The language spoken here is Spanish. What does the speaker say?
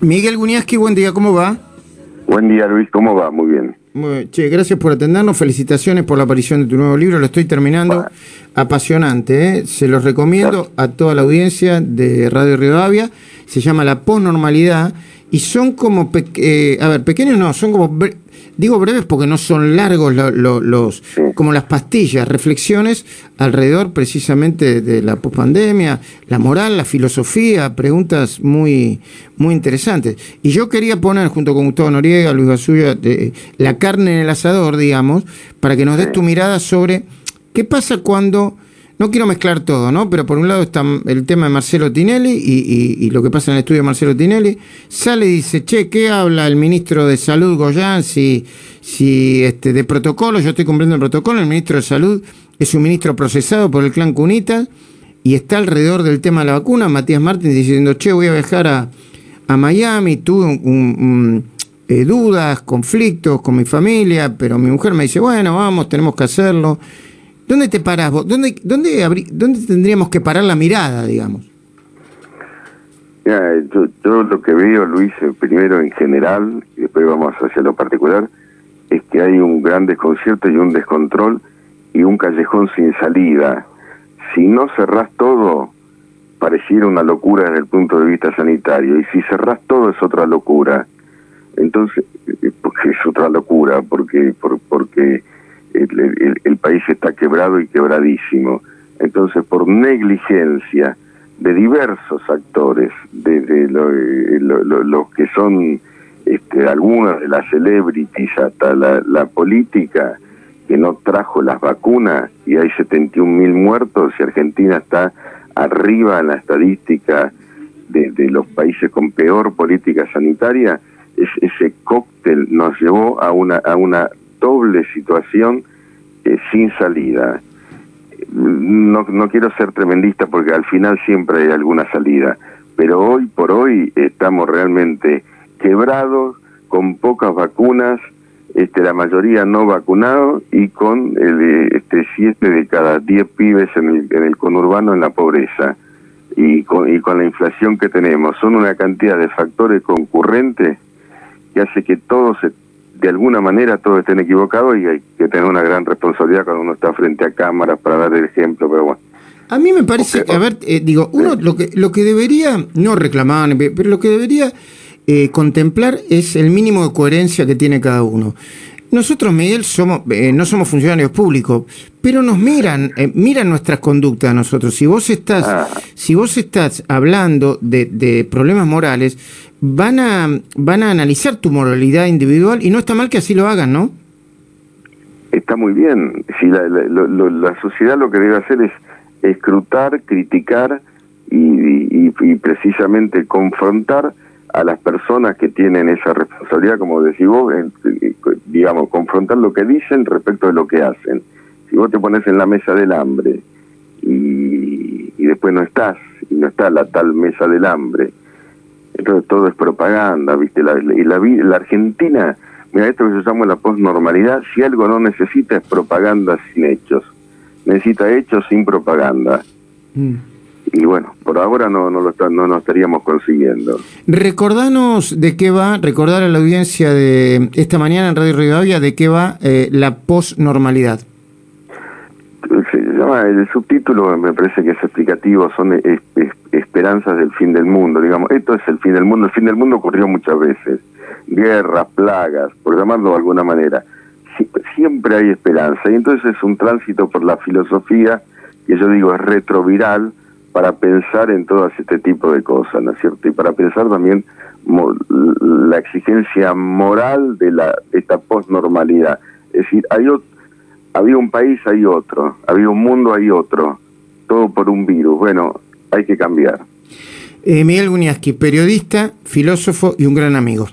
Miguel Guñaski, buen día, ¿cómo va? Buen día, Luis, ¿cómo va? Muy bien. che, gracias por atendernos, felicitaciones por la aparición de tu nuevo libro, lo estoy terminando. Apasionante, ¿eh? se los recomiendo a toda la audiencia de Radio Rivadavia. Se llama La Posnormalidad y son como, eh, a ver, pequeños no, son como Digo breves porque no son largos los, como las pastillas, reflexiones alrededor precisamente de la pospandemia, la moral, la filosofía, preguntas muy, muy interesantes. Y yo quería poner junto con Gustavo Noriega, Luis Basulla, de, la carne en el asador, digamos, para que nos des tu mirada sobre qué pasa cuando no quiero mezclar todo, ¿no? Pero por un lado está el tema de Marcelo Tinelli y, lo que pasa en el estudio de Marcelo Tinelli. Sale y dice, che, ¿qué habla el ministro de Salud, Goyán? Si, si este, de protocolo, yo estoy cumpliendo el protocolo, el ministro de Salud es un ministro procesado por el clan Cunita y está alrededor del tema de la vacuna. Matías Martín diciendo, che, voy a viajar a, Miami, tuve eh, dudas, conflictos con mi familia, pero mi mujer me dice, bueno, vamos, tenemos que hacerlo. ¿Dónde te parás vos? ¿Dónde, dónde, dónde tendríamos que parar la mirada, digamos? yo, lo que veo, Luis, eh, primero en general, y después vamos hacia lo particular, es que hay un gran desconcierto y un descontrol y un callejón sin salida. Si no cerrás todo, pareciera una locura desde el punto de vista sanitario, y si cerrás todo es otra locura. Entonces, eh, porque es otra locura, porque, porque el, país está quebrado y quebradísimo. Entonces, por negligencia de diversos actores, desde eh, los que son este, algunas de las celebrities hasta la, política, que no trajo las vacunas y hay 71 mil muertos y Argentina está arriba en la estadística de, los países con peor política sanitaria, ese cóctel nos llevó a una, a una doble situación eh, sin salida. No, no quiero ser tremendista porque al final siempre hay alguna salida, pero hoy por hoy estamos realmente quebrados, con pocas vacunas, este, la mayoría no vacunados y con el, este, siete de cada diez pibes en el, en el conurbano en la pobreza y con, y con la inflación que tenemos. Son una cantidad de factores concurrentes que hace que todo se de alguna manera todos estén equivocados y hay que tener una gran responsabilidad cuando uno está frente a cámaras para dar el ejemplo, pero bueno. A mí me parece, a ver, eh, digo, uno lo que lo que debería, no reclamar, pero lo que debería eh, contemplar es el mínimo de coherencia que tiene cada uno. Nosotros, Miguel, somos, eh, no somos funcionarios públicos, pero nos miran, miran nuestras conductas a nosotros. Si vos estás, ah. si vos estás hablando de, de problemas morales, van a, van a analizar tu moralidad individual y no está mal que así lo hagan, ¿no? Está muy bien. Si la, la, sociedad lo que debe hacer es escrutar, criticar y, y, precisamente confrontar a las personas que tienen esa responsabilidad, como decís vos, digamos, confrontar lo que dicen respecto de lo que hacen. Si vos te pones en la mesa del hambre y, y después no estás, y no está la tal mesa del hambre, entonces todo es propaganda, ¿viste? La, y la, la Argentina, mira, esto que llama la posnormalidad, si algo no necesita es propaganda sin hechos. Necesita hechos sin propaganda. Mm. Y bueno, por ahora no, no, lo no, no estaríamos consiguiendo. Recordanos de qué va, recordar a la audiencia de esta mañana en Radio Rivadavia de qué va eh, la posnormalidad. El subtítulo me parece que es explicativo, son esperanzas del fin del mundo, digamos, esto es el fin del mundo, el fin del mundo ocurrió muchas veces, guerras, plagas, por llamarlo de alguna manera, siempre hay esperanza, y entonces es un tránsito por la filosofía que yo digo es retroviral para pensar en todo este tipo de cosas, ¿no es cierto? Y para pensar también la exigencia moral de, la, de esta posnormalidad. Es decir, hay había un país, hay otro, había un mundo, hay otro, todo por un virus. Bueno, hay que cambiar. Eh, Miguel Guñaski, periodista, filósofo y un gran amigo.